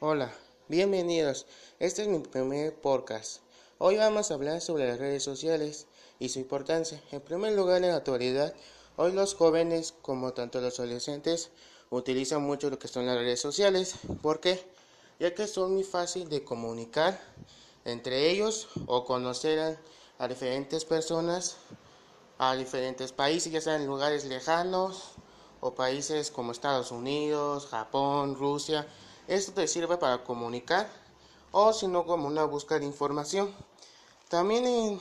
Hola, bienvenidos. Este es mi primer podcast. Hoy vamos a hablar sobre las redes sociales y su importancia. En primer lugar, en la actualidad, hoy los jóvenes, como tanto los adolescentes, utilizan mucho lo que son las redes sociales. ¿Por qué? Ya que son muy fácil de comunicar entre ellos o conocer a, a diferentes personas, a diferentes países, ya sean lugares lejanos o países como Estados Unidos, Japón, Rusia. Esto te sirve para comunicar o si no como una búsqueda de información. También,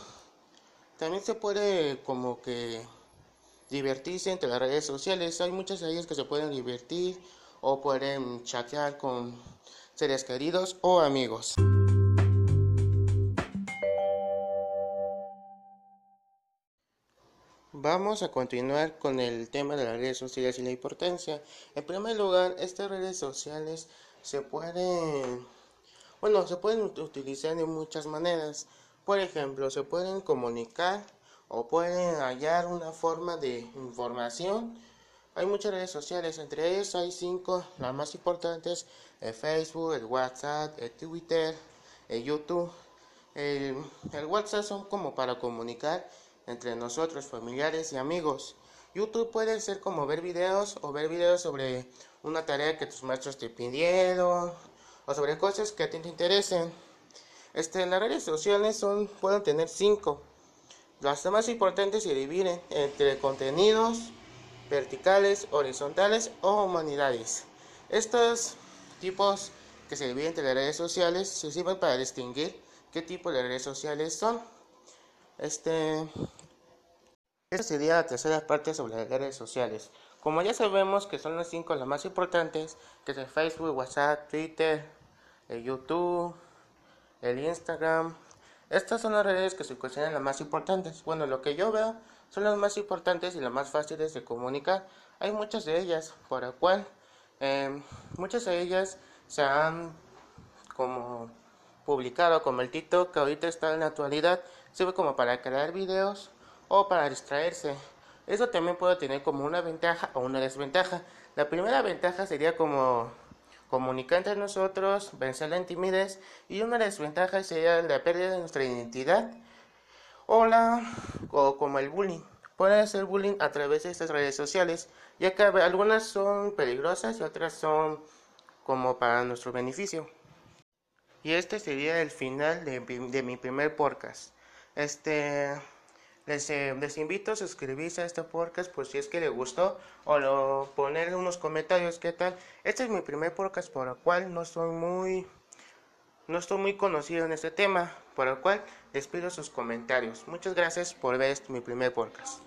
también se puede como que divertirse entre las redes sociales. Hay muchas de ellas que se pueden divertir o pueden chatear con seres queridos o amigos. Vamos a continuar con el tema de las redes sociales y la importancia. En primer lugar, estas redes sociales se pueden, bueno, se pueden utilizar de muchas maneras. Por ejemplo, se pueden comunicar o pueden hallar una forma de información. Hay muchas redes sociales, entre ellas hay cinco, las más importantes, el Facebook, el WhatsApp, el Twitter, el YouTube. El, el WhatsApp son como para comunicar entre nosotros, familiares y amigos. YouTube puede ser como ver videos o ver videos sobre una tarea que tus maestros te pidieron o sobre cosas que a ti te interesen. Este, las redes sociales pueden tener cinco. Las más importantes se dividen entre contenidos verticales, horizontales o humanidades. Estos tipos que se dividen entre las redes sociales se sirven para distinguir qué tipo de redes sociales son. Este, esta sería la tercera parte sobre las redes sociales. Como ya sabemos que son las cinco las más importantes, que es Facebook, WhatsApp, Twitter, el YouTube, el Instagram. Estas son las redes que se consideran las más importantes. Bueno, lo que yo veo son las más importantes y las más fáciles de comunicar. Hay muchas de ellas, por lo cual eh, muchas de ellas se han como publicado, como el TikTok que ahorita está en la actualidad, sirve como para crear videos o para distraerse. Eso también puede tener como una ventaja o una desventaja. La primera ventaja sería como comunicar entre nosotros, vencer la timidez y una desventaja sería la pérdida de nuestra identidad o, la, o como el bullying. Puede ser bullying a través de estas redes sociales, ya que algunas son peligrosas y otras son como para nuestro beneficio. Y este sería el final de, de mi primer podcast. Este les, eh, les, invito a suscribirse a este podcast por si es que les gustó o lo, poner unos comentarios qué tal. Este es mi primer podcast por el cual no soy muy no estoy muy conocido en este tema, por el cual les pido sus comentarios. Muchas gracias por ver este, mi primer podcast.